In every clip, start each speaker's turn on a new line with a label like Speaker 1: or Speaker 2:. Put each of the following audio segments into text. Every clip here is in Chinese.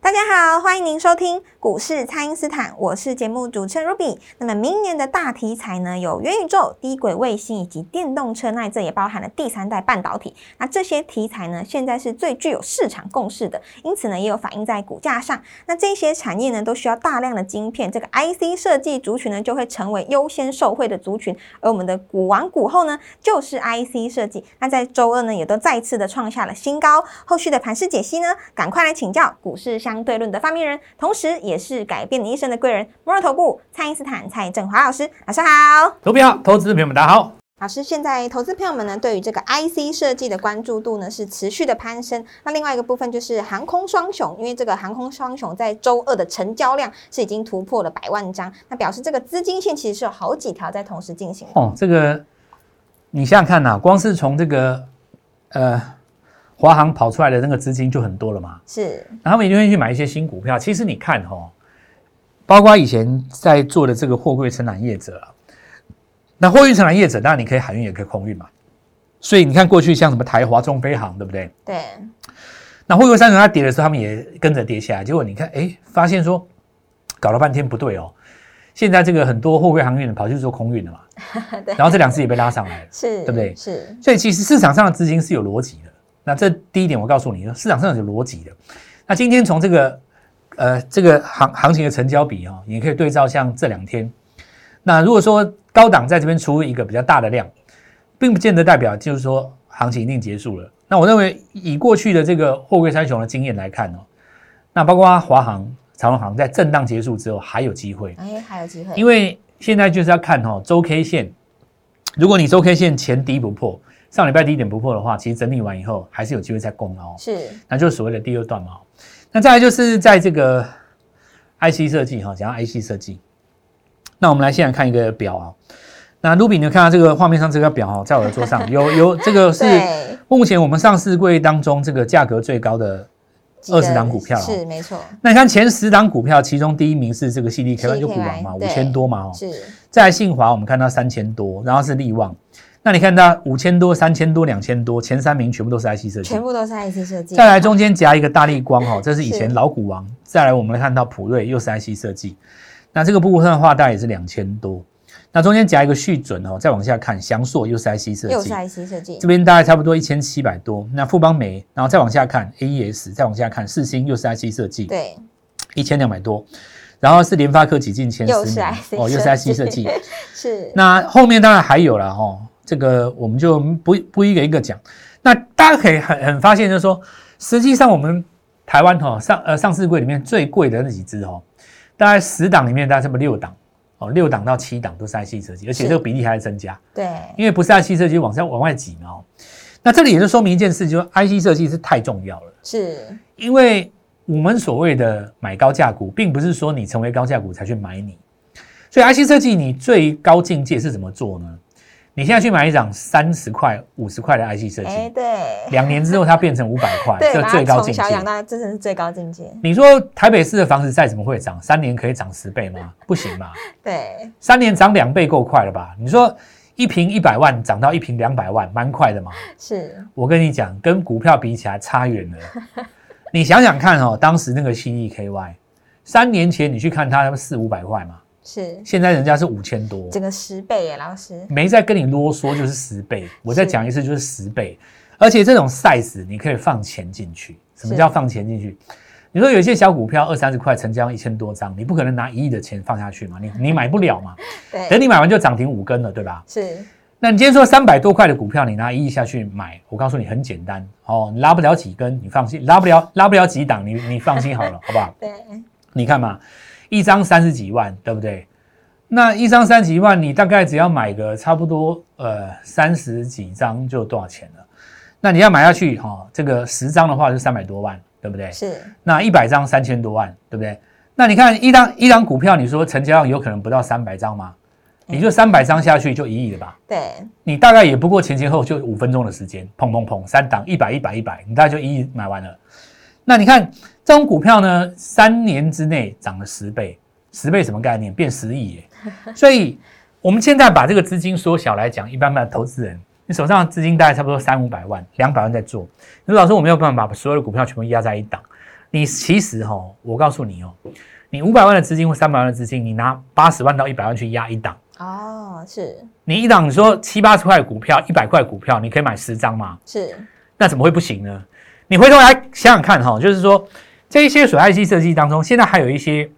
Speaker 1: 大家好，欢迎您收听股市蔡因斯坦，我是节目主持人 Ruby。那么明年的大题材呢，有元宇宙、低轨卫星以及电动车，那这也包含了第三代半导体。那这些题材呢，现在是最具有市场共识的，因此呢，也有反映在股价上。那这些产业呢，都需要大量的晶片，这个 IC 设计族群呢，就会成为优先受惠的族群。而我们的股王股后呢，就是 IC 设计。那在周二呢，也都再次的创下了新高。后续的盘势解析呢，赶快来请教股市相对论的发明人，同时也是改变你一生的贵人——摩尔投顾蔡因斯坦蔡振华老师，晚上好。
Speaker 2: 投票投资朋友们，大家好。
Speaker 1: 老师，现在投资朋友们呢，对于这个 IC 设计的关注度呢是持续的攀升。那另外一个部分就是航空双雄，因为这个航空双雄在周二的成交量是已经突破了百万张，那表示这个资金线其实是有好几条在同时进行。
Speaker 2: 哦，这个你想想看呐，光是从这个呃华航跑出来的那个资金就很多了嘛。
Speaker 1: 是，
Speaker 2: 然后他们一定会去买一些新股票。其实你看哈、哦，包括以前在做的这个货柜承揽业者啊，那货运承揽业者，当然你可以海运也可以空运嘛。所以你看过去像什么台华、中飞航，对不对？
Speaker 1: 对，
Speaker 2: 那货柜三雄它跌的时候，他们也跟着跌下来。结果你看，哎，发现说搞了半天不对哦。现在这个很多货柜航运的跑去做空运了嘛，
Speaker 1: 对
Speaker 2: 然后这两次也被拉上来了。
Speaker 1: 是，
Speaker 2: 对不对
Speaker 1: 是，
Speaker 2: 所以其实市场上的资金是有逻辑的。那这第一点，我告诉你，市场上是有逻辑的。那今天从这个呃这个行行情的成交比哦，你可以对照像这两天。那如果说高档在这边出一个比较大的量，并不见得代表就是说行情一定结束了。那我认为以过去的这个货柜三雄的经验来看哦，那包括华航、长荣航在震荡结束之后还有机会。
Speaker 1: 哎，还有机会，
Speaker 2: 因为现在就是要看哦周 K 线，如果你周 K 线前低不破，上礼拜低点不破的话，其实整理完以后还是有机会再攻哦，
Speaker 1: 是。
Speaker 2: 那就是所谓的第二段嘛。那再来就是在这个 IC 设计哈，讲到 IC 设计，那我们来现在看一个表啊。那 Ruby，你有看到这个画面上这个表哈，在我的桌上 有有这个是目前我们上市柜当中这个价格最高的
Speaker 1: 几个
Speaker 2: 20档股票哦
Speaker 1: 是没错，
Speaker 2: 那你看前十档股票，其中第一名是这个 CDK，就股
Speaker 1: CDKY
Speaker 2: 王嘛，五千多嘛哦。
Speaker 1: 是。
Speaker 2: 再来信华，我们看到三千多，然后是力旺。那你看它五千多、三千多、两千多，前三名全部都是 IC 设计
Speaker 1: 全。部都是 IC 设计。
Speaker 2: 再来中间夹一个大力光哈，这是以前老股王。再来我们来看到普瑞又是 IC 设计，那这个部分的话大概也是两千多。那中间夹一个续准哦，再往下看翔硕又是 IC 设
Speaker 1: 又是
Speaker 2: 计
Speaker 1: ，IC 设计
Speaker 2: 这，边大概差不多一千七百多。那富邦美，然后再往下看 AES，再往下看四星又是 IC 设计，
Speaker 1: 对，
Speaker 2: 一千两百多。然后是联发科挤进前
Speaker 1: 又是
Speaker 2: 十名
Speaker 1: IC
Speaker 2: 哦，又是 IC 设计。
Speaker 1: 是
Speaker 2: 那后面当然还有了哈，这个我们就不不一个一个讲。那大家可以很很发现，就是说，实际上我们台湾哈上呃上市柜里面最贵的那几只哦，大概十档里面大概这么六档哦，六档到七档都是 IC 设计，而且
Speaker 1: 是
Speaker 2: 这个比例还在增加，
Speaker 1: 对，
Speaker 2: 因为不是 IC 设计往上往外挤嘛哦。那这里也就说明一件事，就是 IC 设计是太重要了，
Speaker 1: 是
Speaker 2: 因为我们所谓的买高价股，并不是说你成为高价股才去买你，所以 IC 设计你最高境界是怎么做呢？你现在去买一张三十块、五十块的 IC 设
Speaker 1: 哎，
Speaker 2: 计，
Speaker 1: 对，
Speaker 2: 两年之后它变成五百块，
Speaker 1: 对，
Speaker 2: 这最高境界
Speaker 1: 从小。养大，真的是最高境界。
Speaker 2: 你说台北市的房子再怎么会涨，三年可以涨十倍吗？不行嘛，
Speaker 1: 对，
Speaker 2: 三年涨两倍够快了吧？你说一平一百万涨到一平两百万，蛮快的嘛。
Speaker 1: 是
Speaker 2: 我跟你讲，跟股票比起来差远了。你想想看哦，当时那个新 EKY，三年前你去看它，四五百块嘛，
Speaker 1: 是，
Speaker 2: 现在人家是五千多，
Speaker 1: 整个十倍耶，老师。
Speaker 2: 没在跟你啰嗦，就是十倍。我再讲一次，就是十倍。而且这种 size 你可以放钱进去。什么叫放钱进去？你说有一些小股票二三十块成交一千多张，你不可能拿一亿的钱放下去嘛？你你买不了嘛？
Speaker 1: 对等，
Speaker 2: 你买完就涨停五根了，对吧？
Speaker 1: 是
Speaker 2: 那你今天说三百多块的股票，你拿一亿下去买，我告诉你很简单哦，你拉不了几根，你放心；拉不了拉不了几档，你你放心好了，好不好？
Speaker 1: 对，
Speaker 2: 你看嘛，一张三十几万，对不对？那一张三十几万，你大概只要买个差不多呃三十几张就多少钱了？那你要买下去哈、哦，这个十张的话是三百多万，对不对？
Speaker 1: 是
Speaker 2: 那一百张三千多万，对不对？那你看一张一张股票，你说成交量有可能不到三百张吗？你就三百张下去就一亿了吧？
Speaker 1: 对，
Speaker 2: 你大概也不过前前后就五分钟的时间，砰砰砰，三档一百一百一百，你大概就一亿买完了。那你看这种股票呢，三年之内涨了十倍，十倍什么概念？变十亿耶！所以我们现在把这个资金缩小来讲，一般般的投资人，你手上的资金大概差不多三五百万、两百万在做。你说老师，我没有办法把所有的股票全部压在一档。你其实哈，我告诉你哦，你五百万的资金或三百万的资金，你拿八十万到一百万去压一档。
Speaker 1: 哦，是
Speaker 2: 你一档，你说七八十块股票，一百块股票，你可以买十张吗？
Speaker 1: 是，
Speaker 2: 那怎么会不行呢？你回头来想想看哈，就是说这一些水 IC 设计当中，现在还有一些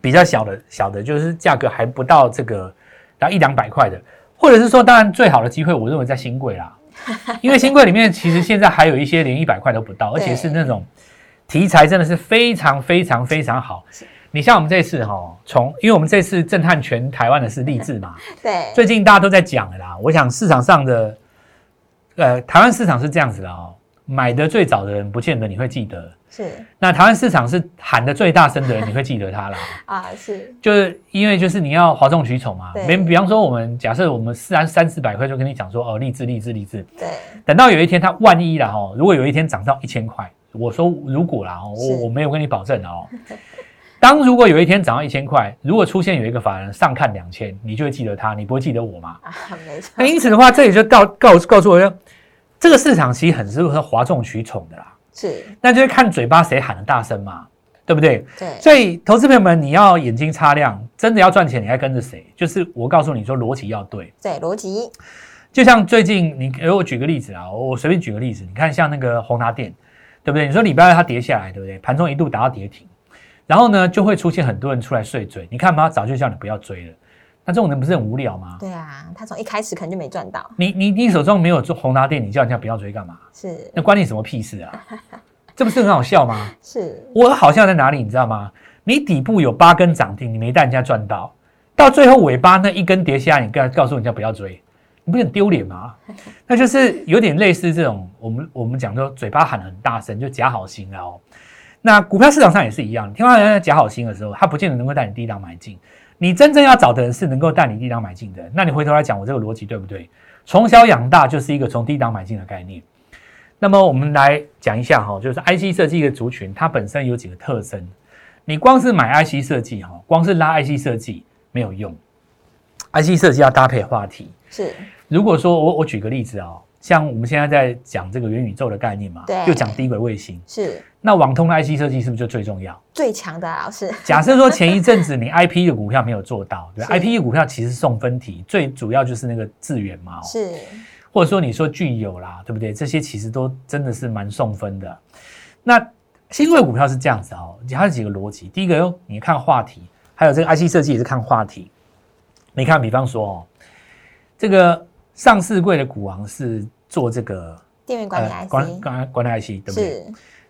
Speaker 2: 比较小的小的，就是价格还不到这个到一两百块的，或者是说，当然最好的机会，我认为在新贵啦，因为新贵里面其实现在还有一些连一百块都不到，而且是那种题材真的是非常非常非常好。你像我们这次哈，从因为我们这次震撼全台湾的是励志嘛，
Speaker 1: 对，
Speaker 2: 最近大家都在讲的啦。我想市场上的，呃，台湾市场是这样子的哦，买的最早的人不见得你会记得，
Speaker 1: 是。
Speaker 2: 那台湾市场是喊的最大声的人，你会记得他啦。
Speaker 1: 啊，是。
Speaker 2: 就是因为就是你要哗众取宠嘛，比比方说我们假设我们四然三四百块就跟你讲说哦，励志励志励志，
Speaker 1: 对。
Speaker 2: 等到有一天它万一了哈，如果有一天涨到一千块，我说如果啦，我我没有跟你保证哦。当如果有一天涨到一千块，如果出现有一个法人上看两千，你就会记得他，你不会记得我吗？啊，没错。那因此的话，这里就告告告诉我说，这个市场其实很适合哗众取宠的啦。
Speaker 1: 是，
Speaker 2: 那就是看嘴巴谁喊的大声嘛，对不对？
Speaker 1: 对。
Speaker 2: 所以，投资朋友们，你要眼睛擦亮，真的要赚钱，你要跟着谁？就是我告诉你说，逻辑要对。
Speaker 1: 对，逻辑。
Speaker 2: 就像最近，你给我举个例子啊，我随便举个例子，你看像那个宏达电，对不对？你说礼拜二它跌下来，对不对？盘中一度达到跌停。然后呢，就会出现很多人出来碎嘴。你看嘛，早就叫你不要追了。那这种人不是很无聊吗？
Speaker 1: 对啊，他从一开始可能就没赚到。
Speaker 2: 你你你手中没有做宏达电，你叫人家不要追干嘛？
Speaker 1: 是，
Speaker 2: 那关你什么屁事啊？这不是很好笑吗？
Speaker 1: 是，
Speaker 2: 我好笑在哪里？你知道吗？你底部有八根涨停，你没带人家赚到，到最后尾巴那一根跌下，你告告诉人家不要追，你不是很丢脸吗？那就是有点类似这种，我们我们讲说嘴巴喊很大声，就假好心哦。那股票市场上也是一样，听到人家假好心的时候，他不见得能够带你低档买进。你真正要找的人是能够带你低档买进的。那你回头来讲，我这个逻辑对不对？从小养大就是一个从低档买进的概念。那么我们来讲一下哈，就是 IC 设计的族群，它本身有几个特征。你光是买 IC 设计哈，光是拉 IC 设计没有用，IC 设计要搭配话题。
Speaker 1: 是，
Speaker 2: 如果说我我举个例子啊。像我们现在在讲这个元宇宙的概念嘛，
Speaker 1: 对，
Speaker 2: 就讲低轨卫星。
Speaker 1: 是，
Speaker 2: 那网通的 IC 设计是不是就最重要？
Speaker 1: 最强的老师。
Speaker 2: 假设说前一阵子你 IP 的股票没有做到，对，IP 的股票其实送分题，最主要就是那个智源嘛，
Speaker 1: 是，
Speaker 2: 或者说你说具有啦，对不对？这些其实都真的是蛮送分的。那新贵股票是这样子哦，它有几个逻辑。第一个哟，你看话题，还有这个 IC 设计也是看话题。你看，比方说哦，这个。上市柜的股王是做这个
Speaker 1: 电源管理 IC，
Speaker 2: 管管管理 IC，对不对？
Speaker 1: 是。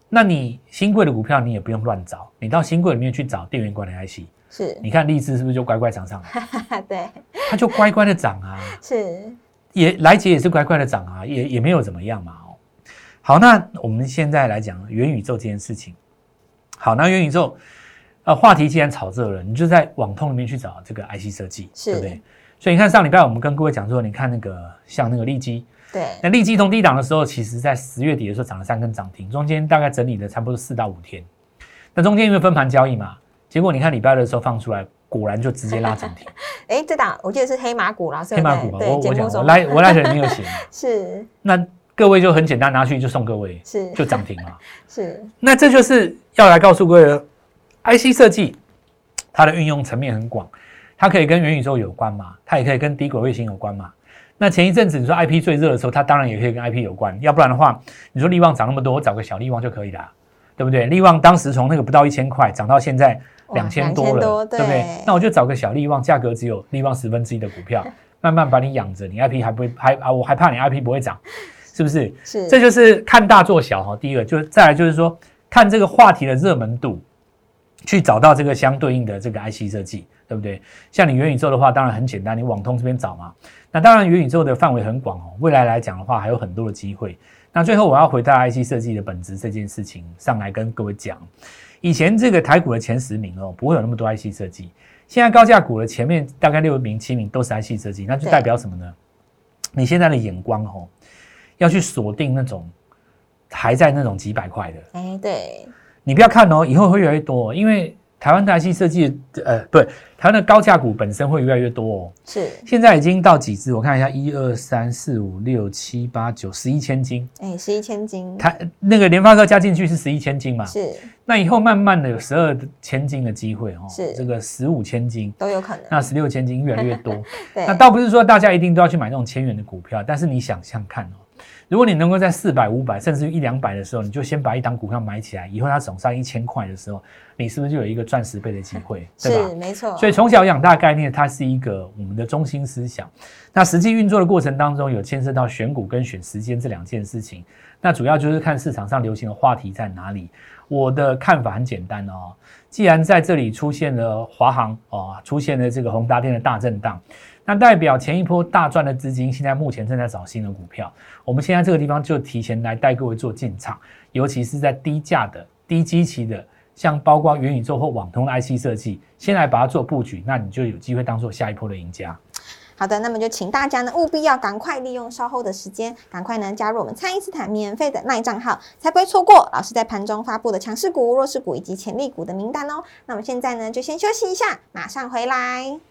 Speaker 2: 那你新贵的股票你也不用乱找，你到新贵里面去找电源管理 IC。
Speaker 1: 是。
Speaker 2: 你看立志是不是就乖乖涨上来？
Speaker 1: 对。
Speaker 2: 它就乖乖的涨啊。
Speaker 1: 是。
Speaker 2: 也来杰也是乖乖的涨啊，也也没有怎么样嘛。哦。好，那我们现在来讲元宇宙这件事情。好，那元宇宙，呃，话题既然炒热了，你就在网通里面去找这个 IC 设计，对不对？所以你看，上礼拜我们跟各位讲说，你看那个像那个利基，
Speaker 1: 对，
Speaker 2: 那利基从低档的时候，其实在十月底的时候涨了三根涨停，中间大概整理了差不多四到五天。那中间因为分盘交易嘛，结果你看礼拜的时候放出来，果然就直接拉涨停。
Speaker 1: 哎，这档我记得是黑马股啦，
Speaker 2: 黑马股嘛，我我讲我来我来里没有写。
Speaker 1: 是。
Speaker 2: 那各位就很简单，拿去就送各位，
Speaker 1: 是
Speaker 2: 就涨停了。
Speaker 1: 是。
Speaker 2: 那这就是要来告诉各位，IC 设计它的运用层面很广。它可以跟元宇宙有关嘛？它也可以跟低轨卫星有关嘛？那前一阵子你说 IP 最热的时候，它当然也可以跟 IP 有关。要不然的话，你说利旺涨那么多，我找个小利旺就可以了，对不对？利旺当时从那个不到一千块涨到现在两千多了，对不对？那我就找个小利旺，价格只有利旺十分之一的股票，慢慢把你养着，你 IP 还不会还啊？我还怕你 IP 不会涨，是不是？
Speaker 1: 是，
Speaker 2: 这就是看大做小哈。第一个就是再来就是说看这个话题的热门度，去找到这个相对应的这个 IC 设计。对不对？像你元宇宙的话，当然很简单，你网通这边找嘛。那当然元宇宙的范围很广哦，未来来讲的话，还有很多的机会。那最后我要回到 IC 设计的本质这件事情上来跟各位讲，以前这个台股的前十名哦，不会有那么多 IC 设计。现在高价股的前面大概六名、七名都是 IC 设计，那就代表什么呢？你现在的眼光哦，要去锁定那种还在那种几百块的，
Speaker 1: 哎，对，
Speaker 2: 你不要看哦，以后会越来越多、哦，因为台湾的 IC 设计的呃，不，台湾的高价股本身会越来越多哦。
Speaker 1: 是，
Speaker 2: 现在已经到几只？我看一下，一二三四五六七八九十一千斤，
Speaker 1: 哎，十一千斤，
Speaker 2: 台那个联发科加进去是十一千斤嘛？
Speaker 1: 是
Speaker 2: 那以后慢慢的有十二千斤的机会哦，
Speaker 1: 是
Speaker 2: 这个十五千斤，
Speaker 1: 都有可能。
Speaker 2: 那十六千斤越来越多。
Speaker 1: 对
Speaker 2: 那，倒不是说大家一定都要去买那种千元的股票，但是你想想看哦，如果你能够在四百、五百甚至于一两百的时候，你就先把一档股票买起来，以后它涨上一千块的时候，你是不是就有一个赚十倍的机会，对吧
Speaker 1: 是？没错。
Speaker 2: 所以从小养大概念，它是一个我们的中心思想。那实际运作的过程当中，有牵涉到选股跟选时间这两件事情。那主要就是看市场上流行的话题在哪里。我的看法很简单哦，既然在这里出现了华航哦，出现了这个宏达电的大震荡，那代表前一波大赚的资金现在目前正在找新的股票。我们现在这个地方就提前来带各位做进场，尤其是在低价的、低基期的。像包括元宇宙或网通的 IC 设计，先来把它做布局，那你就有机会当做下一波的赢家。
Speaker 1: 好的，那么就请大家呢务必要赶快利用稍后的时间，赶快呢加入我们蔡因斯坦免费的耐账号，才不会错过老师在盘中发布的强势股、弱势股以及潜力股的名单哦。那么现在呢就先休息一下，马上回来。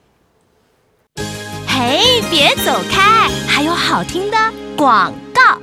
Speaker 3: 哎，别走开，还有好听的广告。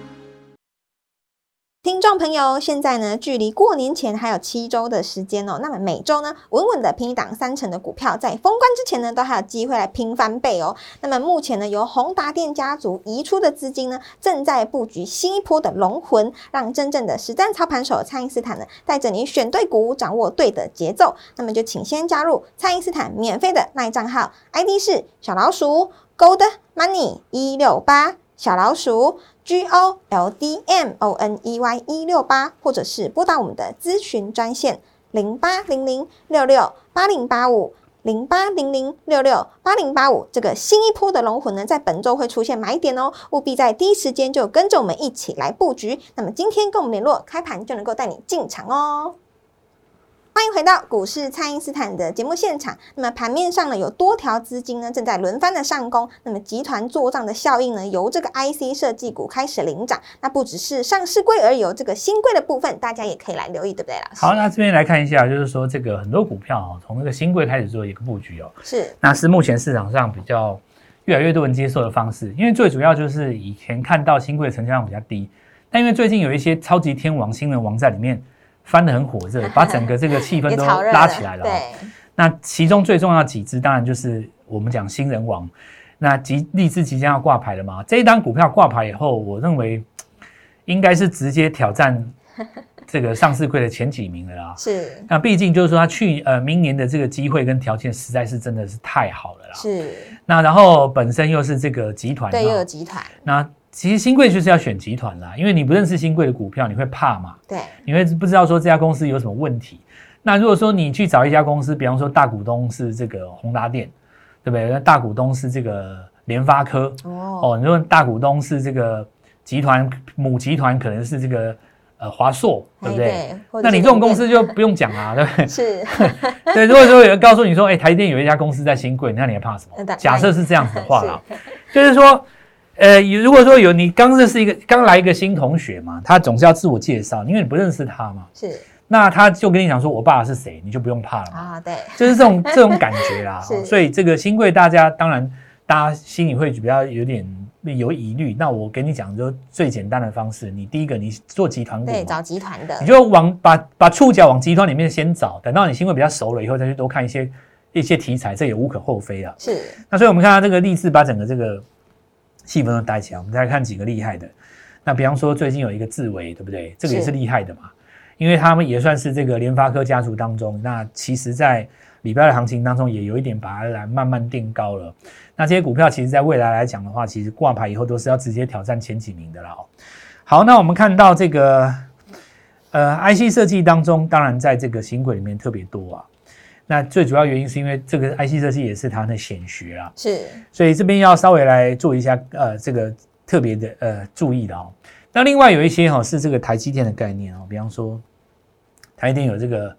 Speaker 1: 听众朋友，现在呢，距离过年前还有七周的时间哦。那么每周呢，稳稳的拼一档三成的股票，在封关之前呢，都还有机会来拼翻倍哦。那么目前呢，由宏达电家族移出的资金呢，正在布局新一波的龙魂，让真正的实战操盘手蔡因斯坦呢，带着你选对股，掌握对的节奏。那么就请先加入蔡因斯坦免费的耐账号，ID 是小老鼠 Gold Money 一六八。小老鼠 G O L D M O N E Y 一六八，或者是拨打我们的咨询专线零八零零六六八零八五零八零零六六八零八五。这个新一波的龙魂呢，在本周会出现买点哦，务必在第一时间就跟着我们一起来布局。那么今天跟我们联络，开盘就能够带你进场哦。欢迎回到股市，蔡因斯坦的节目现场。那么盘面上呢，有多条资金呢正在轮番的上攻。那么集团做账的效应呢，由这个 IC 设计股开始领涨。那不只是上市柜而已，有这个新贵的部分，大家也可以来留意，对不对，老师？
Speaker 2: 好，那这边来看一下，就是说这个很多股票哦，从那个新贵开始做一个布局哦，
Speaker 1: 是
Speaker 2: 那是目前市场上比较越来越多人接受的方式，因为最主要就是以前看到新贵成交量比较低，但因为最近有一些超级天王新人王在里面翻得很火热，把整个这个气氛都拉起来了、哦。
Speaker 1: 对，
Speaker 2: 那其中最重要的几只，当然就是我们讲新人王，那即立志即将要挂牌了嘛。这一单股票挂牌以后，我认为应该是直接挑战 这个上市柜的前几名的啦。
Speaker 1: 是
Speaker 2: 那毕竟就是说，它去呃明年的这个机会跟条件实在是真的是太好了啦。
Speaker 1: 是，
Speaker 2: 那然后本身又是这个集团，
Speaker 1: 对，又有
Speaker 2: 哦
Speaker 1: 集团，
Speaker 2: 那其实新贵就是要选集团啦，因为你不认识新贵的股票，你会怕嘛，
Speaker 1: 对，
Speaker 2: 你会不知道说这家公司有什么问题。那如果说你去找一家公司，比方说大股东是这个宏达电，对不对？那大股东是这个联发科，
Speaker 1: 哦，
Speaker 2: 哦，你说大股东是这个集团母集团可能是这个呃华硕，对不对？那你这种公司就不用讲啊，对不对？
Speaker 1: 是
Speaker 2: 对，如果说有人告诉你说，哎，台积电有一家公司在新贵，那你还怕什么？假设是这样子的话啦，就是说，呃，如果说有你刚认识一个刚来一个新同学嘛，他总是要自我介绍，因为你不认识他嘛，
Speaker 1: 是
Speaker 2: 那他就跟你讲说我爸爸是谁，你就不用怕了嘛，
Speaker 1: 啊，对，
Speaker 2: 就是这种这种感觉啦。
Speaker 1: 是
Speaker 2: 哦所以这个新贵大家当然大家心里会比较有点有疑虑。那我给你讲，就最简单的方式，你第一个你做集团股
Speaker 1: 对，找集团的
Speaker 2: 你，就往把把触角往集团里面先找，等到你新贵比较熟了以后，再去多看一些一些题材，这也无可厚非啊。
Speaker 1: 是
Speaker 2: 那所以我们看到这个励志把整个这个气氛都带起来，我们再来看几个厉害的。那比方说最近有一个智维，对不对？这个也是
Speaker 1: 是
Speaker 2: 厉害的嘛，因为他们也算是这个联发科家族当中，那其实在礼拜的行情当中也有一点把它来慢慢定高了。那这些股票其实在未来来讲的话，其实挂牌以后都是要直接挑战前几名的啦。哦。好，那我们看到这个呃 IC 设计当中，当然在这个新轨里面特别多啊。那最主要原因是因为这个 IC 设计也是它的显学啦，
Speaker 1: 是
Speaker 2: 所以这边要稍微来做一下呃这个特别的呃注意的哦。那另外有一些哈、是这个台积电的概念哦，比方说台积电有这个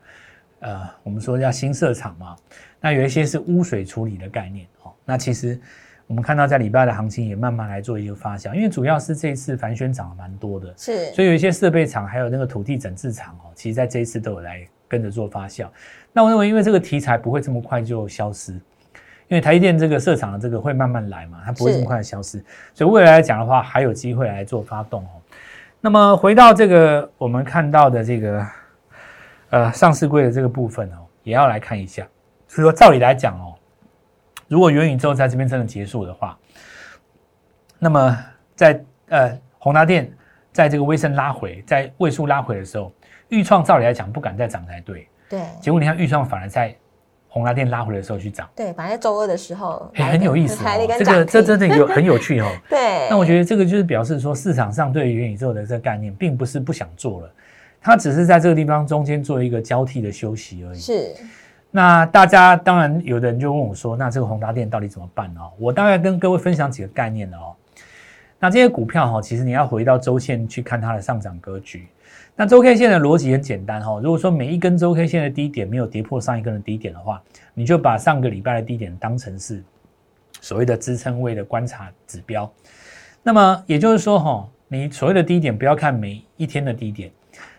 Speaker 2: 呃，我们说叫新设厂嘛，那有一些是污水处理的概念哦。那其实我们看到在礼拜的行情也慢慢来做一个发酵，因为主要是这一次凡轩涨了蛮多的，
Speaker 1: 是，
Speaker 2: 所以有一些设备厂还有那个土地整治厂哦，其实在这一次都有来跟着做发酵。那我认为，因为这个题材不会这么快就消失，因为台积电这个设厂的这个会慢慢来嘛，它不会这么快的消失，所以未来来讲的话，还有机会来做发动哦。那么回到这个我们看到的这个呃上市柜的这个部分哦，也要来看一下。所以说，照理来讲哦，如果元宇宙在这边真的结束的话，那么在呃宏达电在这个微升拉回，在位数拉回的时候，豫创照理来讲不敢再涨才对。
Speaker 1: 对
Speaker 2: 结果你看豫创反而在宏达电拉回的时候去涨，
Speaker 1: 对，反正周二的时候
Speaker 2: 哎，很有意思。这个这真的有很有趣哦。
Speaker 1: 对，
Speaker 2: 那我觉得这个就是表示说，市场上对于元宇宙的这个概念，并不是不想做了，它只是在这个地方中间做一个交替的休息而已。
Speaker 1: 是
Speaker 2: 那大家当然有的人就问我说，那这个宏达电到底怎么办呢、我大概跟各位分享几个概念的哦。那这些股票哈、其实你要回到周线去看它的上涨格局。那周 K 线的逻辑很简单哈、如果说每一根周 K 线的低点没有跌破上一根的低点的话，你就把上个礼拜的低点当成是所谓的支撑位的观察指标。那么也就是说哈、你所谓的低点不要看每一天的低点，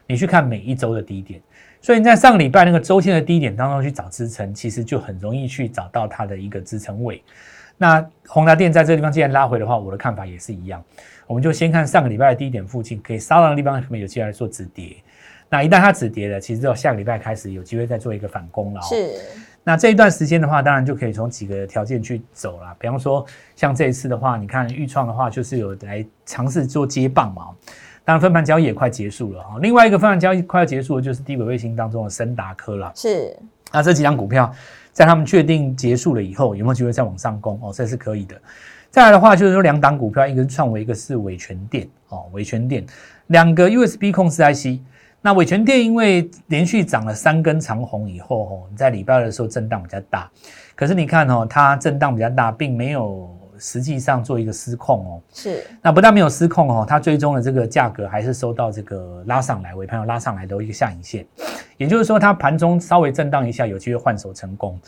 Speaker 2: 你去看每一周的低点。所以你在上个礼拜那个周线的低点当中去找支撑，其实就很容易去找到它的一个支撑位。那宏达电在这个地方既然拉回的话，我的看法也是一样，我们就先看上个礼拜的低点附近可以杀到的地方，可能有机会来做止跌。那一旦它止跌了，其实到下个礼拜开始有机会再做一个反攻了、哦。
Speaker 1: 是
Speaker 2: 那这一段时间的话，当然就可以从几个条件去走了。比方说，像这一次的话，你看豫创的话，就是有来尝试做接棒嘛。当然，分盘交易也快结束了哈。另外一个分盘交易快要结束的，就是低轨卫星当中的森达科了。
Speaker 1: 是
Speaker 2: 那这几张股票，在他们确定结束了以后，有没有机会再往上攻？哦，这是可以的。再来的话，就是说两档股票，一个是创维，一个是伟全电哦，伟全电两个 USB 控制 IC。那伟全电因为连续涨了三根长红以后，哦，在礼拜二的时候震荡比较大，可是你看哦，它震荡比较大，并没有实际上做一个失控哦。
Speaker 1: 是
Speaker 2: 那不但没有失控哦，它最终的这个价格还是收到这个拉上来，尾盘有拉上来的一个下影线，也就是说它盘中稍微震荡一下，有机会换手成功。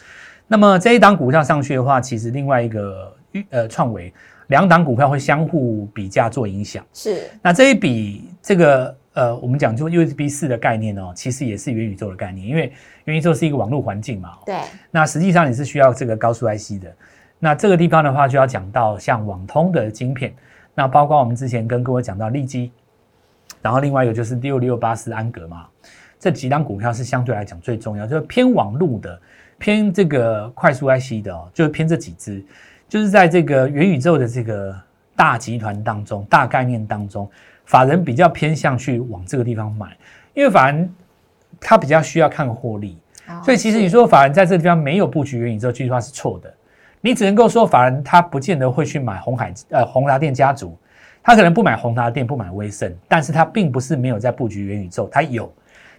Speaker 2: 那么这一档股票上去的话，其实另外一个呃创维两档股票会相互比价做影响。
Speaker 1: 是
Speaker 2: 那这一笔这个呃，我们讲就 USB 四的概念哦，其实也是元宇宙的概念，因为元宇宙是一个网络环境嘛。
Speaker 1: 对
Speaker 2: 那实际上你是需要这个高速 IC 的。那这个地方的话，就要讲到像网通的晶片，那包括我们之前跟各位讲到利基，然后另外一个就是六六八四安格嘛，这几档股票是相对来讲最重要，就是偏网路的、偏这个快速 IC 的哦，就是偏这几只，就是在这个元宇宙的这个大集团当中、大概念当中，法人比较偏向去往这个地方买，因为法人他比较需要看获利。
Speaker 1: 哦
Speaker 2: 所以其实你说法人在这个地方没有布局元宇宙，这句话是错的。你只能够说法人他不见得会去买红海呃宏达电家族，他可能不买宏达电，不买威盛，但是他并不是没有在布局元宇宙，他有。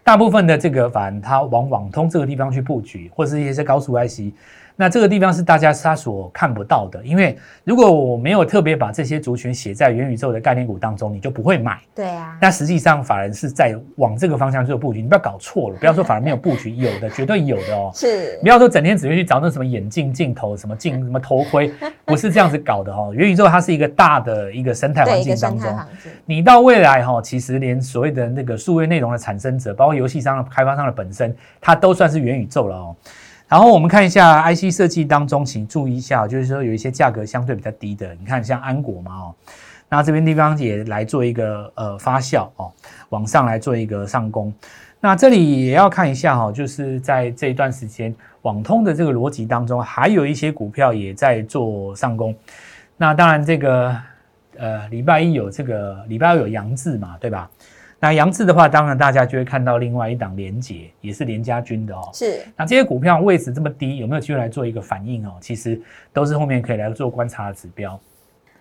Speaker 2: 大部分的这个法人他往网通这个地方去布局，或者是一些高速 IC，那这个地方是大家他所看不到的。因为如果我没有特别把这些族群写在元宇宙的概念股当中，你就不会买。
Speaker 1: 对啊，
Speaker 2: 那实际上法人是在往这个方向做布局，你不要搞错了，不要说法人没有布局，有的绝对有的哦。
Speaker 1: 是
Speaker 2: 不要说整天只会去找那什么眼镜、镜头、什么镜、什么头盔，不是这样子搞的哦。元宇宙它是一个大的一个生态环境当中，你到未来哈、其实连所谓的那个数位内容的产生者，包括游戏商的开发商的本身，它都算是元宇宙了哦。然后我们看一下 IC 设计当中，请注意一下，就是说有一些价格相对比较低的，你看像安果嘛哦，那这边地方也来做一个呃发酵哦，往上来做一个上攻。那这里也要看一下哈、就是在这一段时间，网通的这个逻辑当中，还有一些股票也在做上攻。那当然这个呃礼拜一有这个礼拜二有杨志嘛，对吧？那杨志的话，当然大家就会看到另外一档联捷，也是联家军的哦。
Speaker 1: 是
Speaker 2: 那这些股票位置这么低，有没有机会来做一个反应哦？其实都是后面可以来做观察的指标。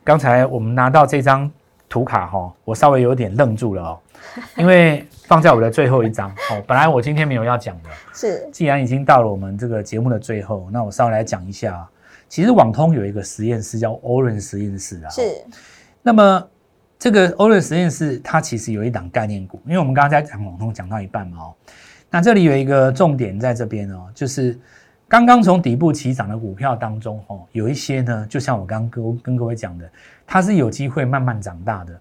Speaker 2: 刚才我们拿到这张图卡哈、哦，我稍微有点愣住了哦，因为放在我的最后一张哦。本来我今天没有要讲的，
Speaker 1: 是
Speaker 2: 既然已经到了我们这个节目的最后，那我稍微来讲一下。其实网通有一个实验室叫 Orange 实验室啊，
Speaker 1: 是
Speaker 2: 那么这个欧瑞实验室，它其实有一档概念股，因为我们刚刚在讲网通讲到一半嘛哦，那这里有一个重点在这边哦，就是刚刚从底部起涨的股票当中哦，有一些呢，就像我刚刚跟跟各位讲的，它是有机会慢慢长大的。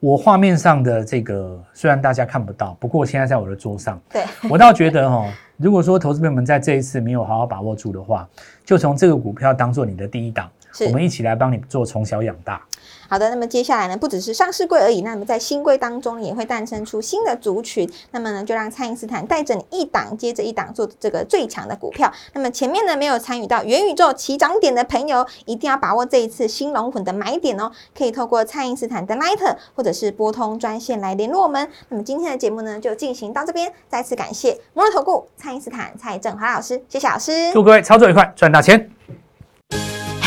Speaker 2: 我画面上的这个虽然大家看不到，不过现在在我的桌上，
Speaker 1: 对。
Speaker 2: 我倒觉得哦，如果说投资朋友们在这一次没有好好把握住的话，就从这个股票当做你的第一档，
Speaker 1: 是
Speaker 2: 我们一起来帮你做从小养大。
Speaker 1: 好的，那么接下来呢，不只是上市柜而已，那么在新柜当中也会诞生出新的族群。那么呢，就让蔡因斯坦带着你一档接着一档做这个最强的股票。那么前面呢没有参与到元宇宙起涨点的朋友，一定要把握这一次新龙魂的买点哦。可以透过蔡因斯坦的 Line 或者是拨通专线来联络我们。那么今天的节目呢就进行到这边，再次感谢摩尔投顾蔡因斯坦蔡振华老师，谢谢老师。
Speaker 2: 祝各位操作愉快，赚大钱！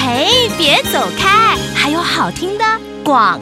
Speaker 3: 嘿，别走开，还有好听的广。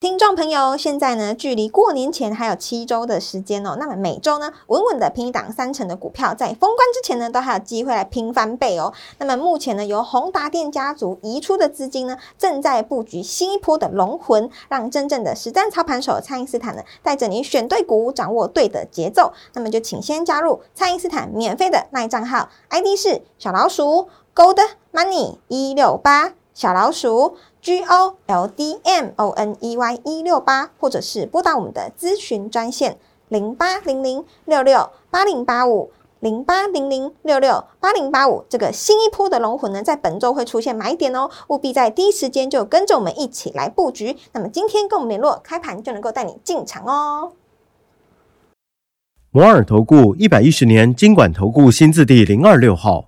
Speaker 1: 听众朋友，现在呢，距离过年前还有七周的时间哦。那么每周呢，稳稳的拼一档三成的股票，在封关之前呢，都还有机会来拼翻倍哦。那么目前呢，由宏达电家族移出的资金呢，正在布局新一波的龙魂，让真正的实战操盘手蔡因斯坦呢，带着你选对股，掌握对的节奏。那么就请先加入蔡因斯坦免费的赖账号，ID 是小老鼠 Gold Money 一六八小老鼠。G O L D M O N E Y 一六八，或者是拨打我们的咨询专线零八零零六六八零八五零八零零六六八零八五。这个新一波的龙虎呢，在本周会出现买点哦，务必在第一时间就跟着我们一起来布局。那么今天跟我们联络，开盘就能够带你进场哦。
Speaker 4: 摩尔投顾一百一十年经管投顾新字第零二六号。